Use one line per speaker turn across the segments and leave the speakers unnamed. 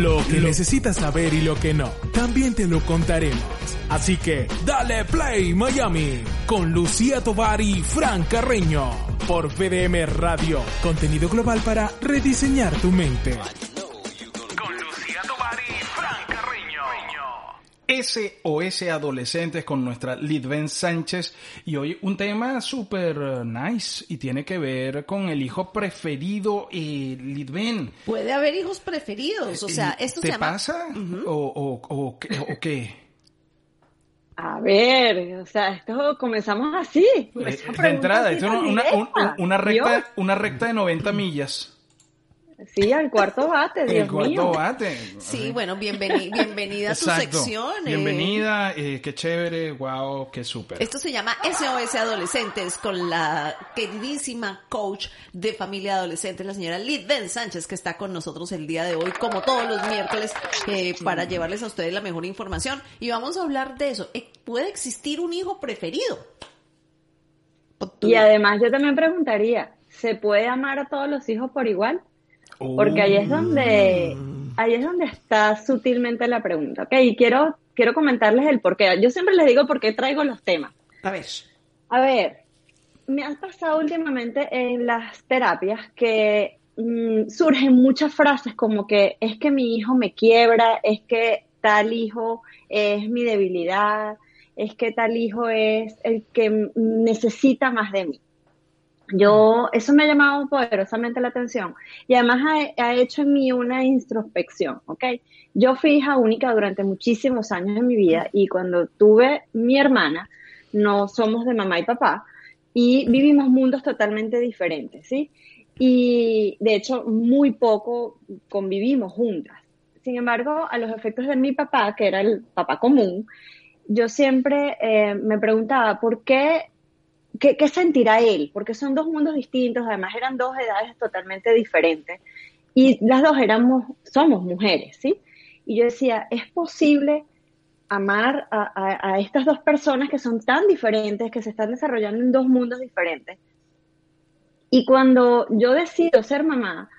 Lo que necesitas saber y lo que no, también te lo contaremos. Así que dale play Miami con Lucía Tovar y Fran Carreño por VDM Radio. Contenido global para rediseñar tu mente.
SOS Adolescentes con nuestra Lidven Sánchez y hoy un tema súper nice y tiene que ver con el hijo preferido eh, Lidven.
Puede haber hijos preferidos, o sea, esto
¿Te
se llama...
pasa o, o, o, qué- o qué?
A ver, o sea, esto comenzamos así.
Eh, de entrada, esto es una, una recta, una recta de 90 millas.
Sí, al cuarto bate, Dios
el cuarto
mío.
bate.
Sí, bueno, bienveni- bienvenida a tu
Exacto.
sección. eh.
Bienvenida, eh, qué chévere, wow, qué súper.
Esto se llama SOS Adolescentes con la queridísima coach de familia adolescente, la señora Lidben Sánchez, que está con nosotros el día de hoy, como todos los miércoles, eh, para llevarles a ustedes la mejor información. Y vamos a hablar de eso. ¿Puede existir un hijo preferido?
Y además yo también preguntaría, ¿se puede amar a todos los hijos por igual? Porque ahí es donde, ahí es donde está sutilmente la pregunta, ¿ok? Y quiero, quiero comentarles el porqué. Yo siempre les digo por qué traigo los temas.
A ver.
A ver, me ha pasado últimamente en las terapias que mm, surgen muchas frases como que es que mi hijo me quiebra, es que tal hijo es mi debilidad, es que tal hijo es el que necesita más de mí. Yo, eso me ha llamado poderosamente la atención y además ha, ha hecho en mí una introspección, ¿ok? Yo fui hija única durante muchísimos años de mi vida y cuando tuve mi hermana, no somos de mamá y papá y vivimos mundos totalmente diferentes, ¿sí? Y de hecho, muy poco convivimos juntas. Sin embargo, a los efectos de mi papá, que era el papá común, yo siempre eh, me preguntaba por qué ¿Qué, qué sentirá él? Porque son dos mundos distintos, además eran dos edades totalmente diferentes y las dos éramos, somos mujeres, ¿sí? Y yo decía, ¿es posible amar a, a- a estas dos personas que son tan diferentes, que se están desarrollando en dos mundos diferentes? Y cuando yo decido ser mamá,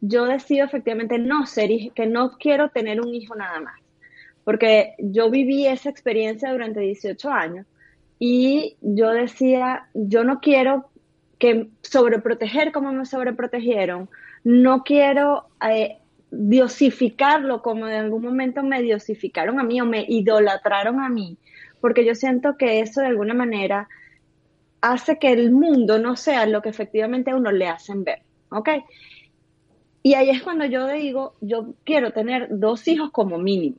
yo decido efectivamente no ser, que no quiero tener un hijo nada más, porque yo viví esa experiencia durante 18 años y yo decía, yo no quiero que sobreproteger como me sobreprotegieron, no quiero eh, diosificarlo como de algún momento me diosificaron a mí o me idolatraron a mí, porque yo siento que eso de alguna manera hace que el mundo no sea lo que efectivamente a uno le hacen ver, ¿ok? Y ahí es cuando yo digo, yo quiero tener dos hijos como mínimo.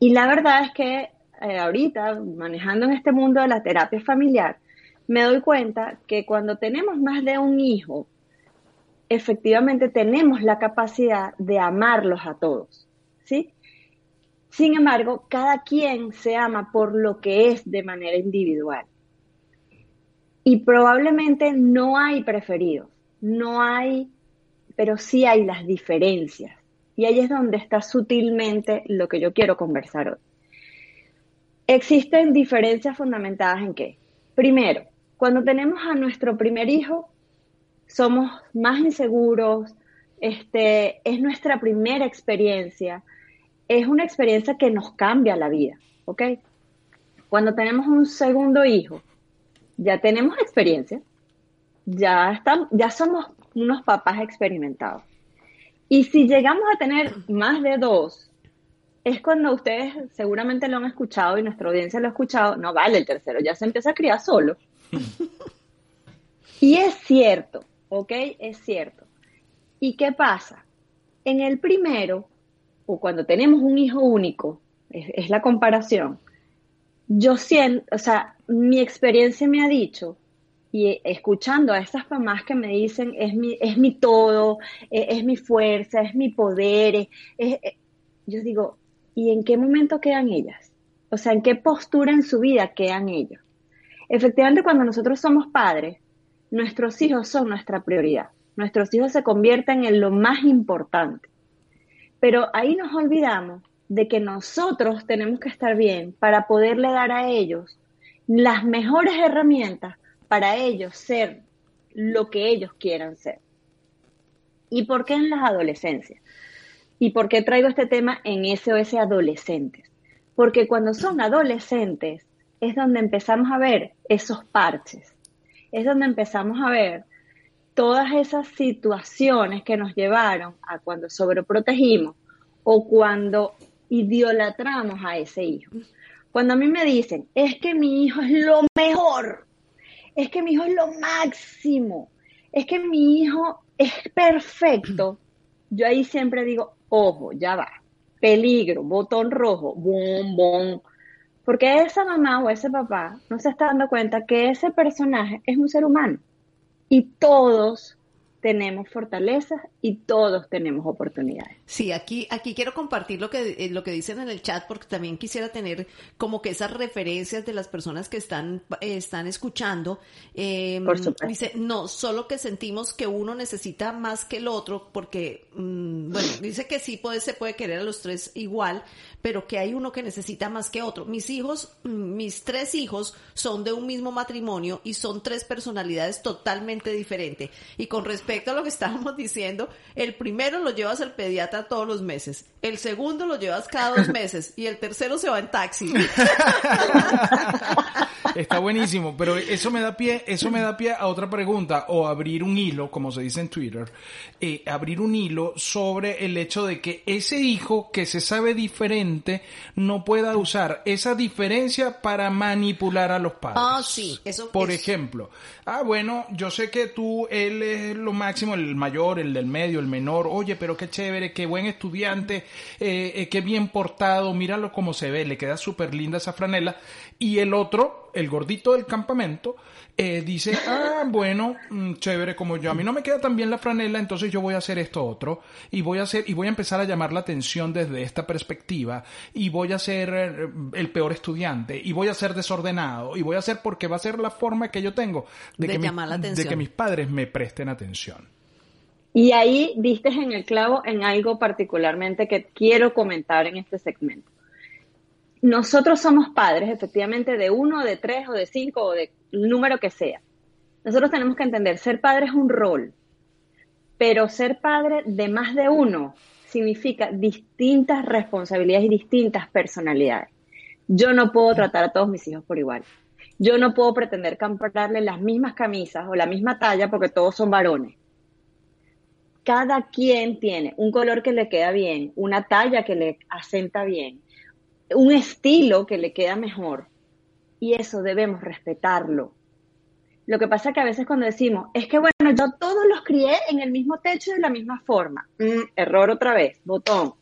Y la verdad es que eh, ahorita, manejando en este mundo de la terapia familiar, me doy cuenta que cuando tenemos más de un hijo, efectivamente tenemos la capacidad de amarlos a todos, ¿sí? Sin embargo, cada quien se ama por lo que es de manera individual. Y probablemente no hay preferidos, no hay, pero sí hay las diferencias. Y ahí es donde está sutilmente lo que yo quiero conversar hoy. Existen diferencias fundamentadas en qué? Primero, cuando tenemos a nuestro primer hijo, somos más inseguros, este, es nuestra primera experiencia, es una experiencia que nos cambia la vida, ¿ok? Cuando tenemos un segundo hijo, ya tenemos experiencia, ya, estamos, ya somos unos papás experimentados. Y si llegamos a tener más de dos, es cuando ustedes seguramente lo han escuchado y nuestra audiencia lo ha escuchado, no vale el tercero, ya se empieza a criar solo. y es cierto, ¿ok? Es cierto. ¿Y qué pasa? En el primero, o cuando tenemos un hijo único, es, es la comparación, yo siento, o sea, mi experiencia me ha dicho, y escuchando a esas mamás que me dicen, es mi, es mi todo, es, es mi fuerza, es mi poder, es, es, yo digo, ¿y en qué momento quedan ellas? O sea, ¿en qué postura en su vida quedan ellos? Efectivamente, cuando nosotros somos padres, nuestros hijos son nuestra prioridad. Nuestros hijos se convierten en lo más importante. Pero ahí nos olvidamos de que nosotros tenemos que estar bien para poderle dar a ellos las mejores herramientas para ellos ser lo que ellos quieran ser. ¿Y por qué en las adolescencias? ¿Y por qué traigo este tema en SOS adolescentes? Porque cuando son adolescentes es donde empezamos a ver esos parches, es donde empezamos a ver todas esas situaciones que nos llevaron a cuando sobreprotegimos o cuando idolatramos a ese hijo. Cuando a mí me dicen, es que mi hijo es lo mejor, es que mi hijo es lo máximo, es que mi hijo es perfecto, yo ahí siempre digo, ojo, ya va, peligro, botón rojo, bom, bom, porque esa mamá o ese papá no se está dando cuenta que ese personaje es un ser humano y todos tenemos fortalezas y todos tenemos oportunidades.
Sí, aquí, aquí quiero compartir lo que, eh, lo que dicen en el chat porque también quisiera tener como que esas referencias de las personas que están, eh, están escuchando. Eh,
Por supuesto.
Dice, no, solo que sentimos que uno necesita más que el otro porque, mm, bueno, dice que sí puede, se puede querer a los tres igual, pero que hay uno que necesita más que otro. Mis hijos, mm, mis tres hijos son de un mismo matrimonio y son tres personalidades totalmente diferentes. Y con respecto a lo que estábamos diciendo, el primero lo llevas al pediatra todos los meses, el segundo lo llevas cada dos meses y el tercero se va en taxi.
Está buenísimo, pero eso me da pie, eso me da pie a otra pregunta o abrir un hilo, como se dice en Twitter, eh, abrir un hilo sobre el hecho de que ese hijo que se sabe diferente no pueda usar esa diferencia para manipular a los padres.
Ah, sí, eso
Por
es-
ejemplo, ah, bueno, yo sé que tú, él es lo máximo, el mayor, el del medio, el menor, oye, pero qué chévere, qué buen estudiante, eh, eh, qué bien portado, míralo cómo se ve, le queda súper linda esa franela. Y el otro, el gordito del campamento, eh, dice, ah, bueno, mm, chévere, como yo, a mí no me queda tan bien la franela, entonces yo voy a hacer esto otro, y voy a hacer, y voy a empezar a llamar la atención desde esta perspectiva, y voy a ser eh, el peor estudiante, y voy a ser desordenado, y voy a ser porque va a ser la forma que yo tengo de,
De
que, mis-
llamar la
de
atención.
que mis padres me presten atención.
Y ahí diste en el clavo en algo particularmente que quiero comentar en este segmento. Nosotros somos padres, efectivamente, de uno, de tres o de cinco o de número que sea. Nosotros tenemos que entender, ser padre es un rol, pero ser padre de más de uno significa distintas responsabilidades y distintas personalidades. Yo no puedo tratar a todos mis hijos por igual. Yo no puedo pretender comprarle las mismas camisas o la misma talla porque todos son varones cada quien tiene un color que le queda bien, una talla que le asenta bien, un estilo que le queda mejor. Y eso debemos respetarlo. Lo que pasa que a veces cuando decimos, es que bueno, yo todos los crié en el mismo techo de la misma forma. Mm, error otra vez, botón.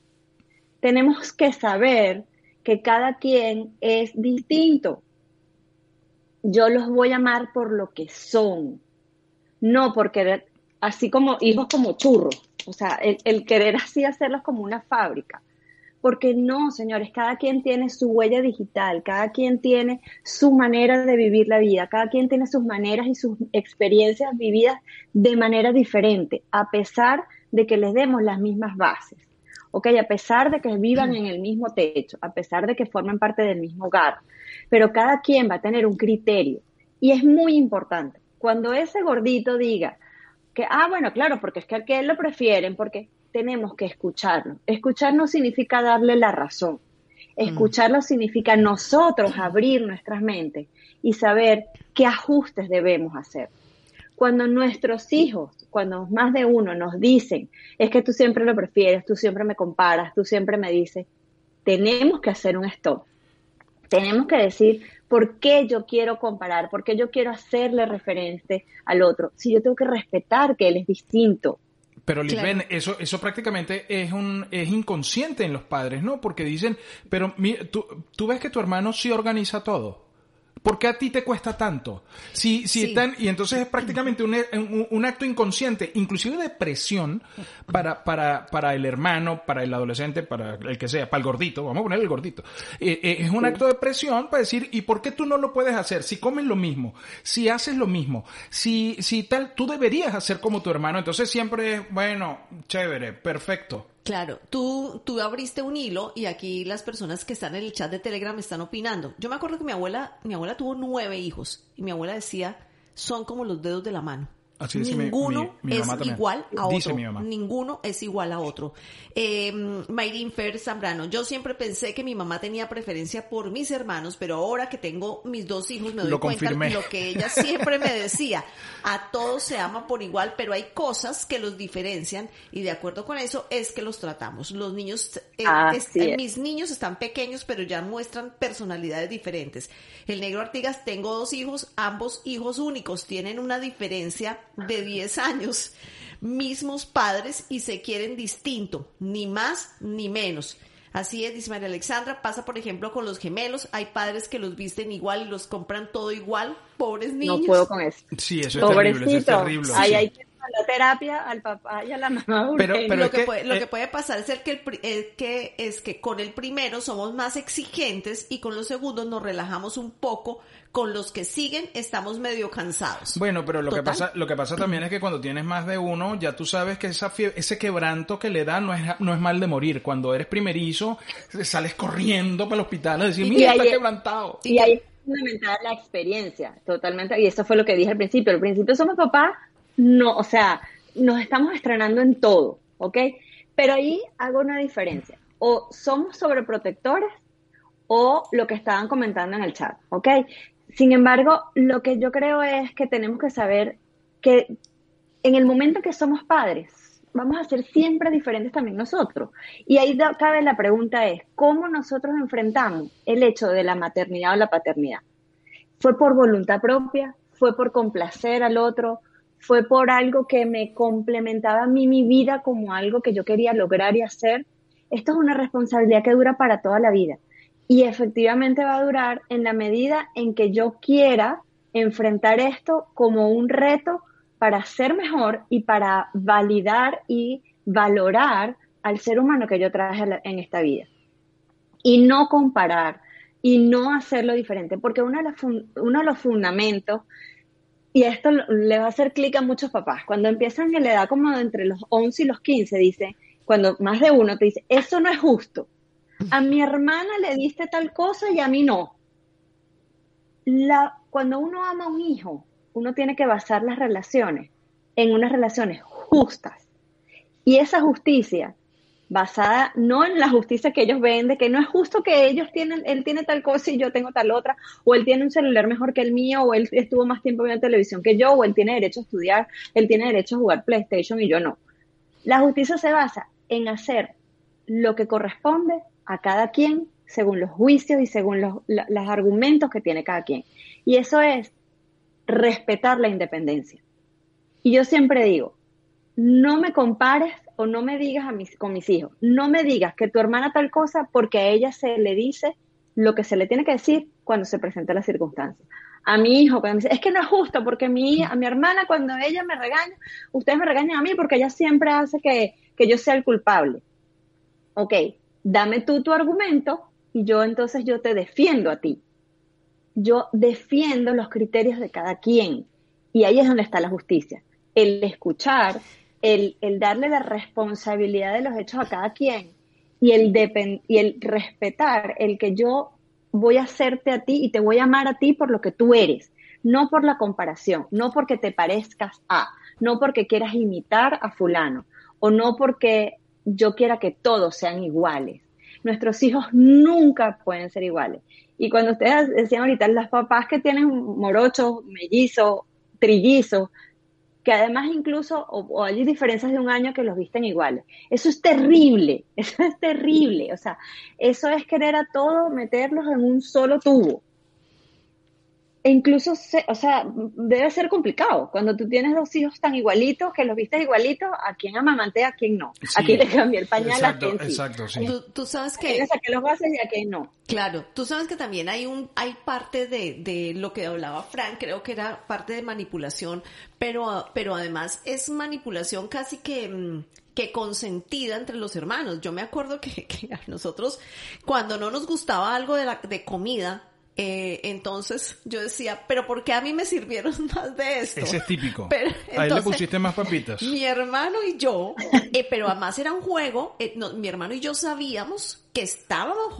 Tenemos que saber que cada quien es distinto. Yo los voy a amar por lo que son, no por querer, así como hijos como churros, o sea, el, el querer así hacerlos como una fábrica. Porque no, señores, cada quien tiene su huella digital, cada quien tiene su manera de vivir la vida, cada quien tiene sus maneras y sus experiencias vividas de manera diferente, a pesar de que les demos las mismas bases. Ok, a pesar de que vivan en el mismo techo, a pesar de que formen parte del mismo hogar, pero cada quien va a tener un criterio. Y es muy importante. Cuando ese gordito diga que, ah, bueno, claro, porque es que a él lo prefieren, porque tenemos que escucharlo. Escuchar no significa darle la razón. Escucharlo significa nosotros abrir nuestras mentes y saber qué ajustes debemos hacer. Cuando nuestros hijos, cuando más de uno nos dicen, es que tú siempre lo prefieres, tú siempre me comparas, tú siempre me dices, tenemos que hacer un stop. Tenemos que decir por qué yo quiero comparar, por qué yo quiero hacerle referente al otro. Si yo tengo que respetar que él es distinto,
Pero Lisbeth,
Claro.
eso, eso prácticamente es un, es inconsciente en los padres, ¿no? Porque dicen, pero mi- tú, tú ves que tu hermano sí organiza todo. ¿Por qué a ti te cuesta tanto? Si, si
Sí.
están, y entonces es prácticamente un, un- un acto inconsciente, inclusive de presión para, para, para el hermano, para el adolescente, para el que sea, para el gordito, vamos a poner el gordito. Eh, eh, es un acto de presión para decir, ¿y por qué tú no lo puedes hacer? Si comes lo mismo, si haces lo mismo, si, si tal, tú deberías hacer como tu hermano. Entonces siempre es, bueno, chévere, perfecto.
Claro, tú, tú abriste un hilo y aquí las personas que están en el chat de Telegram están opinando. Yo me acuerdo que mi abuela, mi abuela tuvo nueve hijos y mi abuela decía, son como los dedos de la mano.
Así dice mi-
Ninguno
mi- mi
es
también.
igual a
Dice
otro.
mi mamá.
Ninguno es igual a otro. Eh, Mayrin Fer Zambrano, yo siempre pensé que mi mamá tenía preferencia por mis hermanos, pero ahora que tengo mis dos hijos me doy
Lo
cuenta
confirmé.
lo que ella siempre me decía. A todos se ama por igual, pero hay cosas que los diferencian y de acuerdo con eso es que los tratamos. Los niños, eh, es-
es.
mis niños están pequeños, pero ya muestran personalidades diferentes. El negro Artigas, tengo dos hijos, ambos hijos únicos, tienen una diferencia de 10 años, mismos padres y se quieren distinto, ni más ni menos. Así es, dice María Alexandra, pasa por ejemplo con los gemelos, hay padres que los visten igual y los compran todo igual, pobres niños.
No puedo con eso.
Sí, eso es terrible, eso es
Pobrecito.
terrible.
Ahí
sí.
hay que la terapia al papá y a la mamá.
Pero-
lo
es
que,
que,
puede, lo
eh,
que puede pasar es el que, el que es que con el primero somos más exigentes y con los segundos nos relajamos un poco, con los que siguen estamos medio cansados.
Bueno, pero lo que pasa, lo que pasa también es que cuando tienes más de uno, ya tú sabes que esa fie- ese quebranto que le da no es, no es mal de morir. Cuando eres primerizo, sales corriendo para el hospital a decir,
Y
mira, está
ahí-
quebrantado.
Y ahí es fundamental la experiencia, totalmente. Y eso fue lo que dije al principio. Al principio somos papás, no, o sea, nos estamos estrenando en todo, ¿ok? Pero ahí hago una diferencia. O somos sobreprotectores o lo que estaban comentando en el chat, ¿ok? Sin embargo, lo que yo creo es que tenemos que saber que en el momento que somos padres, vamos a ser siempre diferentes también nosotros. Y ahí cabe la pregunta es, ¿cómo nosotros enfrentamos el hecho de la maternidad o la paternidad? ¿Fue por voluntad propia? ¿Fue por complacer al otro? ¿Fue por algo que me complementaba a mí mi vida como algo que yo quería lograr y hacer? Esto es una responsabilidad que dura para toda la vida. Y efectivamente va a durar en la medida en que yo quiera enfrentar esto como un reto para ser mejor y para validar y valorar al ser humano que yo traje en esta vida. Y no comparar y no hacerlo diferente, porque uno de los, uno de los fundamentos, y esto le va a hacer clic a muchos papás, cuando empiezan en la edad como entre los 11 y los 15, dice, cuando más de uno te dice, eso no es justo. A mi hermana le diste tal cosa y a mí no. La, cuando uno ama a un hijo, uno tiene que basar las relaciones en unas relaciones justas. Y esa justicia, basada no en la justicia que ellos ven, de que no es justo que ellos tienen, él tiene tal cosa y yo tengo tal otra, o él tiene un celular mejor que el mío, o él estuvo más tiempo viendo televisión que yo, o él tiene derecho a estudiar, él tiene derecho a jugar PlayStation y yo no. La justicia se basa en hacer lo que corresponde a cada quien según los juicios y según los, los argumentos que tiene cada quien. Y eso es respetar la independencia. Y yo siempre digo, no me compares o no me digas a mis, con mis hijos, no me digas que tu hermana tal cosa porque a ella se le dice lo que se le tiene que decir cuando se presenta la circunstancia. A mi hijo, cuando me dice, es que no es justo porque mi, a mi hermana cuando ella me regaña, ustedes me regañan a mí porque ella siempre hace que, que yo sea el culpable. Ok, dame tú tu argumento y yo entonces yo te defiendo a ti. Yo defiendo los criterios de cada quien. Y ahí es donde está la justicia. El escuchar, el, darle la responsabilidad de los hechos a cada quien y el, y el respetar el que yo voy a hacerte a ti y te voy a amar a ti por lo que tú eres, no por la comparación, no porque te parezcas a, no porque quieras imitar a fulano o no porque yo quiera que todos sean iguales. Nuestros hijos nunca pueden ser iguales. Y cuando ustedes decían ahorita, las papás que tienen morochos, mellizos, trillizos, que además incluso, o, hay diferencias de un año que los visten iguales. Eso es terrible, eso es terrible. O sea, eso es querer a todos meterlos en un solo tubo. E incluso, o sea, debe ser complicado cuando tú tienes dos hijos tan igualitos, que los vistes igualitos, a quién amamantea, a quién no. a quién le cambia el pañal, a quién sí.
Exacto, sí.
Tú, sabes que...
A que los bases y a quién no.
Claro, tú sabes que también hay un, hay parte de, de lo que hablaba Frank, creo que era parte de manipulación, pero, pero además es manipulación casi que, mm, que consentida entre los hermanos. Yo me acuerdo que, que a nosotros, cuando no nos gustaba algo de, la, de comida, eh, entonces yo decía, pero ¿por qué a mí me sirvieron más de esto?
Ese es típico. Ahí le pusiste más papitas.
Mi hermano y yo, eh, pero además era un juego, eh, mi hermano y yo sabíamos que estábamos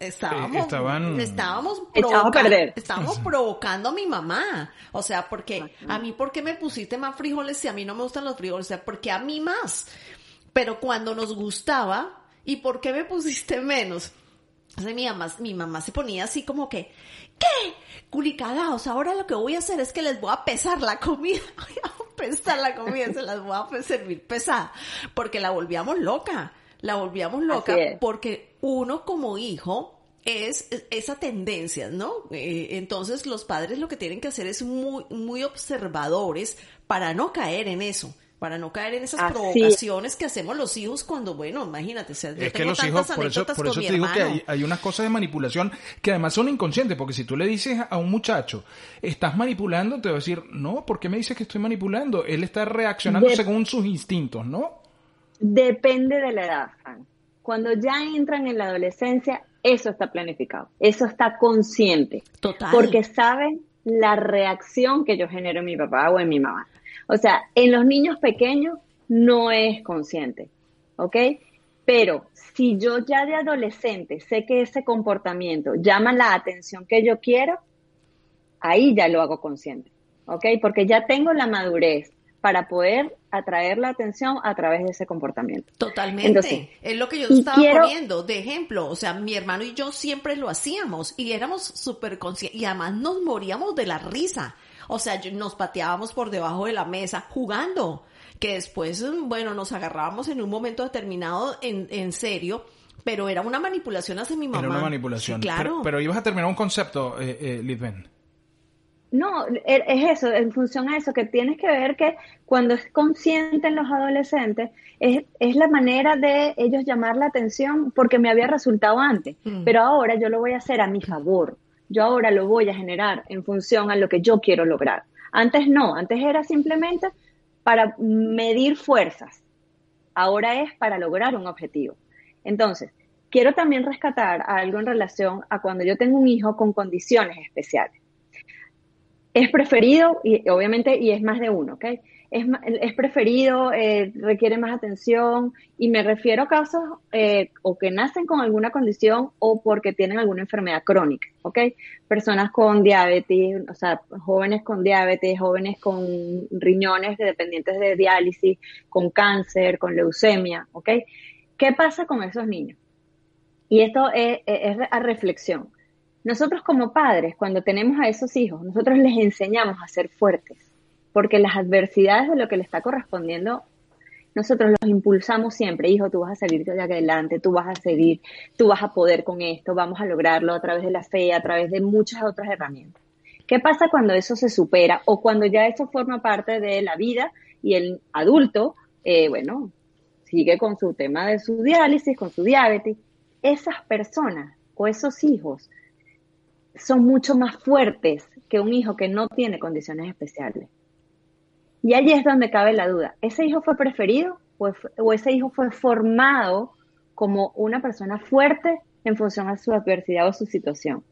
estábamos,
estaban,
estábamos, estábamos provocando a mi mamá. O sea, porque a mí, ¿por qué me pusiste más frijoles si a mí no me gustan los frijoles? O sea, porque a mí más. Pero cuando nos gustaba, ¿y por qué me pusiste menos? Entonces mi mamá, mi mamá se ponía así como que, ¿qué? Culicadaos, ahora lo que voy a hacer es que les voy a pesar la comida. Voy a pesar la comida, se las voy a servir pesada. Porque la volvíamos loca. La volvíamos loca porque uno como hijo es esa tendencia, ¿no? Eh, entonces los padres lo que tienen que hacer es muy, muy observadores para no caer en eso para no caer en esas provocaciones que hacemos los hijos cuando, bueno, imagínate, o sea,
es que los hijos, por eso, por eso te digo que hay, unas cosas de manipulación que además son inconscientes, porque si tú le dices a un muchacho, estás manipulando, te va a decir, no, ¿por qué me dices que estoy manipulando? Él está reaccionando según sus instintos, ¿no?
Depende de la edad, Cuando ya entran en la adolescencia, eso está planificado, eso está consciente.
Total.
Porque saben la reacción que yo genero en mi papá o en mi mamá. O sea, en los niños pequeños no es consciente, ¿ok? Pero si yo ya de adolescente sé que ese comportamiento llama la atención que yo quiero, ahí ya lo hago consciente, ¿ok? Porque ya tengo la madurez para poder atraer la atención a través de ese comportamiento.
Totalmente. es lo que yo estaba poniendo de ejemplo. O sea, mi hermano y yo siempre lo hacíamos y éramos súper conscientes y además nos moríamos de la risa. O sea, nos pateábamos por debajo de la mesa jugando, que después, bueno, nos agarrábamos en un momento determinado en, en serio, pero era una manipulación hacia mi mamá.
Era una manipulación. claro. Pero, ibas a terminar un concepto, eh, eh
No, er, es eso, en función a eso, que tienes que ver que cuando es consciente en los adolescentes, es, es la manera de ellos llamar la atención porque me había resultado antes, mm. pero ahora yo lo voy a hacer a mi favor yo ahora lo voy a generar en función a lo que yo quiero lograr. Antes no, antes era simplemente para medir fuerzas. Ahora es para lograr un objetivo. Entonces, quiero también rescatar algo en relación a cuando yo tengo un hijo con condiciones especiales. Es preferido, y obviamente, y es más de uno, ¿ok? Es, preferido, eh, requiere más atención y me refiero a casos eh, o que nacen con alguna condición o porque tienen alguna enfermedad crónica, ¿ok? Personas con diabetes, o sea, jóvenes con diabetes, jóvenes con riñones dependientes de diálisis, con cáncer, con leucemia, ¿ok? ¿Qué pasa con esos niños? Y esto es a reflexión. Nosotros como padres, cuando tenemos a esos hijos, nosotros les enseñamos a ser fuertes porque las adversidades de lo que le está correspondiendo, nosotros los impulsamos siempre, hijo, tú vas a salir de adelante, tú vas a seguir, tú vas a poder con esto, vamos a lograrlo a través de la fe, a través de muchas otras herramientas. ¿Qué pasa cuando eso se supera o cuando ya eso forma parte de la vida y el adulto, eh, bueno, sigue con su tema de su diálisis, con su diabetes? Esas personas o esos hijos son mucho más fuertes que un hijo que no tiene condiciones especiales. Y allí es donde cabe la duda. ¿Ese hijo fue preferido o, ese hijo fue formado como una persona fuerte en función a su adversidad o su situación?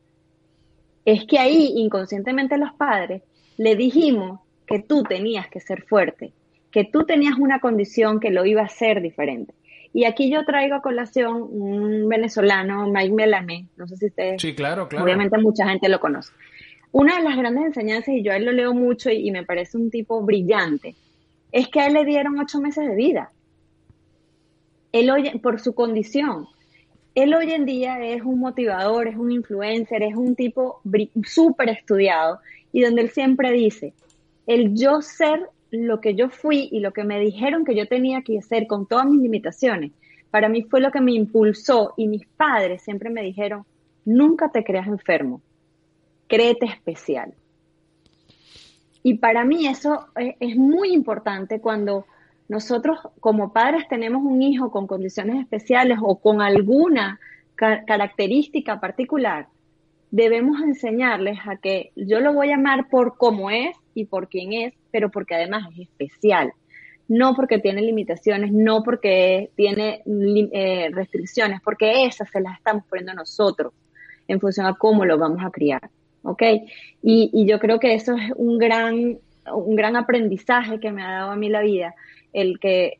Es que ahí inconscientemente los padres le dijimos que tú tenías que ser fuerte, que tú tenías una condición que lo iba a hacer diferente. Y aquí yo traigo a colación un venezolano, Mike Melané, no sé si ustedes...
Sí, claro, claro.
Obviamente mucha gente lo conoce. Una de las grandes enseñanzas, y yo a él lo leo mucho y, me parece un tipo brillante, es que a él le dieron ocho meses de vida. Él hoy, por su condición. Él hoy en día es un motivador, es un influencer, es un tipo súper estudiado y donde él siempre dice, el yo ser lo que yo fui y lo que me dijeron que yo tenía que hacer con todas mis limitaciones, para mí fue lo que me impulsó y mis padres siempre me dijeron, nunca te creas enfermo, especial. Y para mí eso es muy importante cuando nosotros como padres tenemos un hijo con condiciones especiales o con alguna característica particular, debemos enseñarles a que yo lo voy a amar por cómo es y por quién es, pero porque además es especial. No porque tiene limitaciones, no porque tiene eh, restricciones, porque esas se las estamos poniendo nosotros en función a cómo lo vamos a criar. ¿Ok? Y, y yo creo que eso es un gran, un gran aprendizaje que me ha dado a mí la vida, el que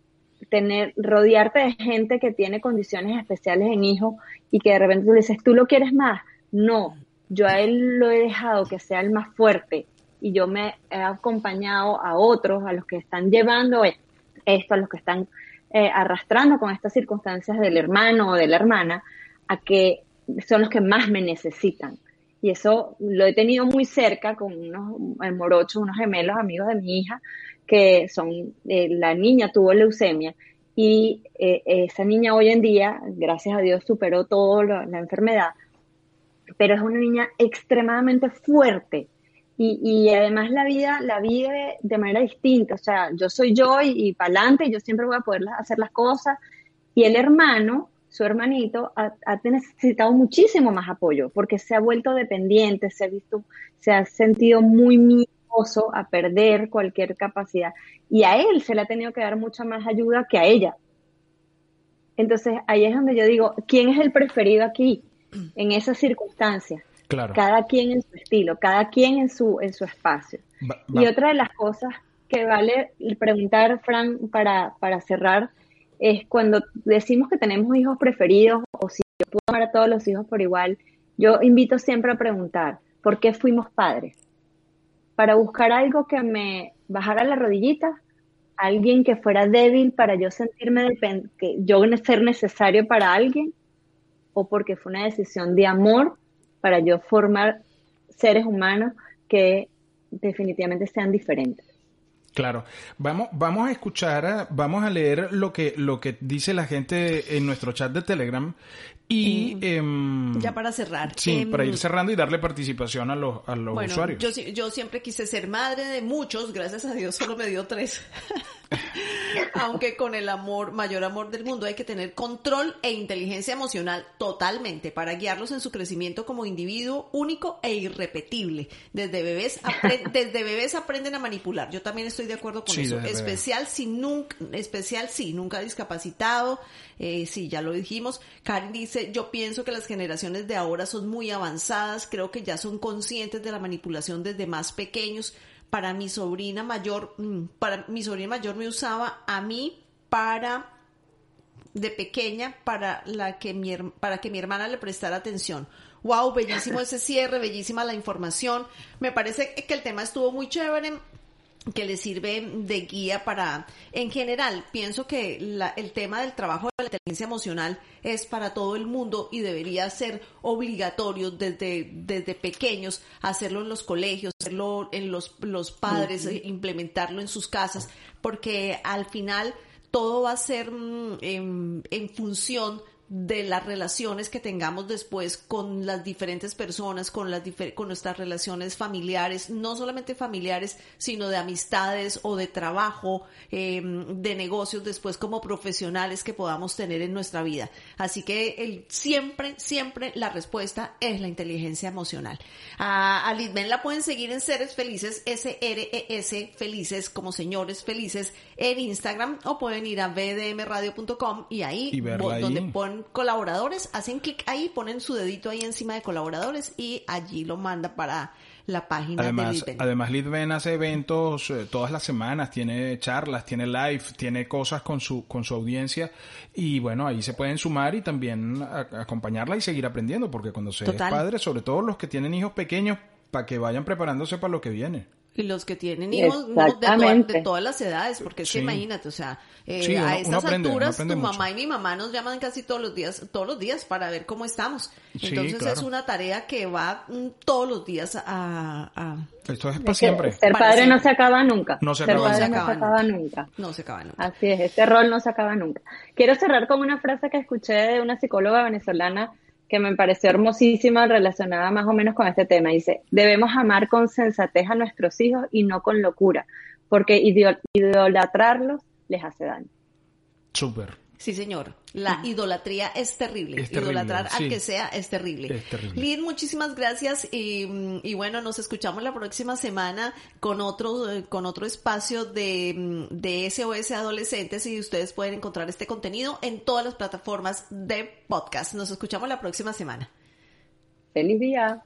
tener, rodearte de gente que tiene condiciones especiales en hijo y que de repente tú dices, ¿tú lo quieres más? No, yo a él lo he dejado que sea el más fuerte y yo me he acompañado a otros, a los que están llevando esto, a los que están eh, arrastrando con estas circunstancias del hermano o de la hermana, a que son los que más me necesitan. Y eso lo he tenido muy cerca con unos morochos, unos gemelos amigos de mi hija, que son, eh, la niña tuvo leucemia y eh, esa niña hoy en día, gracias a Dios, superó toda la enfermedad, pero es una niña extremadamente fuerte y, y, además la vida la vive de manera distinta, o sea, yo soy yo y, y para adelante, yo siempre voy a poder hacer las cosas y el hermano, su hermanito, ha, ha, necesitado muchísimo más apoyo porque se ha vuelto dependiente, se ha visto, se ha sentido muy a perder cualquier capacidad. Y a él se le ha tenido que dar mucha más ayuda que a ella. Entonces ahí es donde yo digo, ¿quién es el preferido aquí en esas circunstancias?
Claro.
Cada quien en su estilo, cada quien en su, en su espacio.
Va, va.
Y otra de las cosas que vale preguntar, Fran, para, para cerrar, es cuando decimos que tenemos hijos preferidos o si yo puedo amar a todos los hijos por igual, yo invito siempre a preguntar, ¿por qué fuimos padres? para buscar algo que me bajara la rodillita, alguien que fuera débil para yo sentirme que yo ser necesario para alguien, o porque fue una decisión de amor para yo formar seres humanos que definitivamente sean diferentes.
Claro. Vamos, vamos a escuchar, vamos a leer lo que, lo que dice la gente en nuestro chat de Telegram y eh,
ya para cerrar.
Sí,
eh,
para ir cerrando y darle participación a los, a los
bueno,
usuarios.
Yo, yo siempre quise ser madre de muchos, gracias a Dios solo me dio tres. Aunque con el amor, mayor amor del mundo, hay que tener control e inteligencia emocional totalmente para guiarlos en su crecimiento como individuo único e irrepetible. Desde bebés, desde bebés aprenden a manipular. Yo también estoy de acuerdo con
Sí,
eso. Especial si nunca, especial sí, nunca discapacitado. Eh, sí, ya lo dijimos. Karen dice, yo pienso que las generaciones de ahora son muy avanzadas, creo que ya son conscientes de la manipulación desde más pequeños. Para mi sobrina mayor, mm, para mi sobrina mayor me usaba a mí para de pequeña para la que mi para que mi hermana le prestara atención. Wow, bellísimo ese cierre, bellísima la información. Me parece que el tema estuvo muy chévere que le sirve de guía para, en general, pienso que la- el tema del trabajo de la inteligencia emocional es para todo el mundo y debería ser obligatorio desde, desde pequeños, hacerlo en los colegios, hacerlo en los, los padres, implementarlo en sus casas, porque al final todo va a ser mm, en, en función de las relaciones que tengamos después con las diferentes personas, con las difer- con nuestras relaciones familiares, no solamente familiares, sino de amistades o de trabajo, eh, de negocios después como profesionales que podamos tener en nuestra vida. Así que el, siempre, siempre la respuesta es la inteligencia emocional. A, a Lisbeth la pueden seguir en Seres Felices, S-R-E-S Felices, como señores felices, en Instagram o pueden ir a bdmradio.com y ahí,
Y
bo-
ahí.
donde colaboradores, hacen clic ahí, ponen su dedito ahí encima de colaboradores y allí lo manda para la página de
Además,
Lisbeth.
además Litven hace eventos eh, todas las semanas, tiene charlas, tiene live, tiene cosas con su, con su audiencia y bueno, ahí se pueden sumar y también a- acompañarla y seguir aprendiendo porque cuando se
Total.
es padre, sobre todo los que tienen hijos pequeños, para que vayan preparándose para lo que viene.
Y los que tienen hijos no, de, toda-
Exactamente.
de todas las edades, porque es que imagínate, o sea, eh,
Sí, uno-
a estas
aprende,
alturas tu
mucho.
mamá y mi mamá nos llaman casi todos los días, todos los días para ver cómo estamos.
Sí,
Entonces
claro.
es una tarea que va mm, todos los días a, a-
Esto es para siempre.
Ser
Para
padre
siempre.
no se acaba nunca.
No se
ser
acaba
padre
nunca.
no se acaba nunca.
no se acaba nunca.
Así es, este rol no se acaba nunca. Quiero cerrar con una frase que escuché de una psicóloga venezolana que me pareció hermosísima relacionada más o menos con este tema. Dice, debemos amar con sensatez a nuestros hijos y no con locura, porque idolatrarlos les hace daño.
Súper.
Sí, señor. La idolatría es terrible. Idolatrar al que sea es terrible.
Es terrible.
Lid, muchísimas gracias y, y, bueno, nos escuchamos la próxima semana con otro, con otro espacio de, de SOS Adolescentes y ustedes pueden encontrar este contenido en todas las plataformas de podcast. Nos escuchamos la próxima semana.
Feliz día.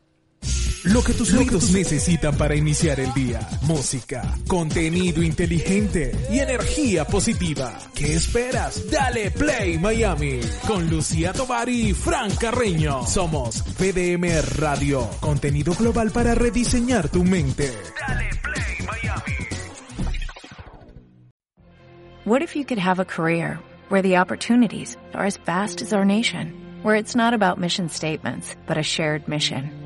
Lo que tus oídos necesitan para iniciar el día. Música, contenido inteligente y energía positiva. ¿Qué esperas? Dale Play Miami con Lucía Tovar y Fran Carreño. Somos PDM Radio, contenido global para rediseñar tu mente. Dale Play Miami.
What if you could have a career where the opportunities are as vast as our nation, where it's not about mission statements, but a shared mission?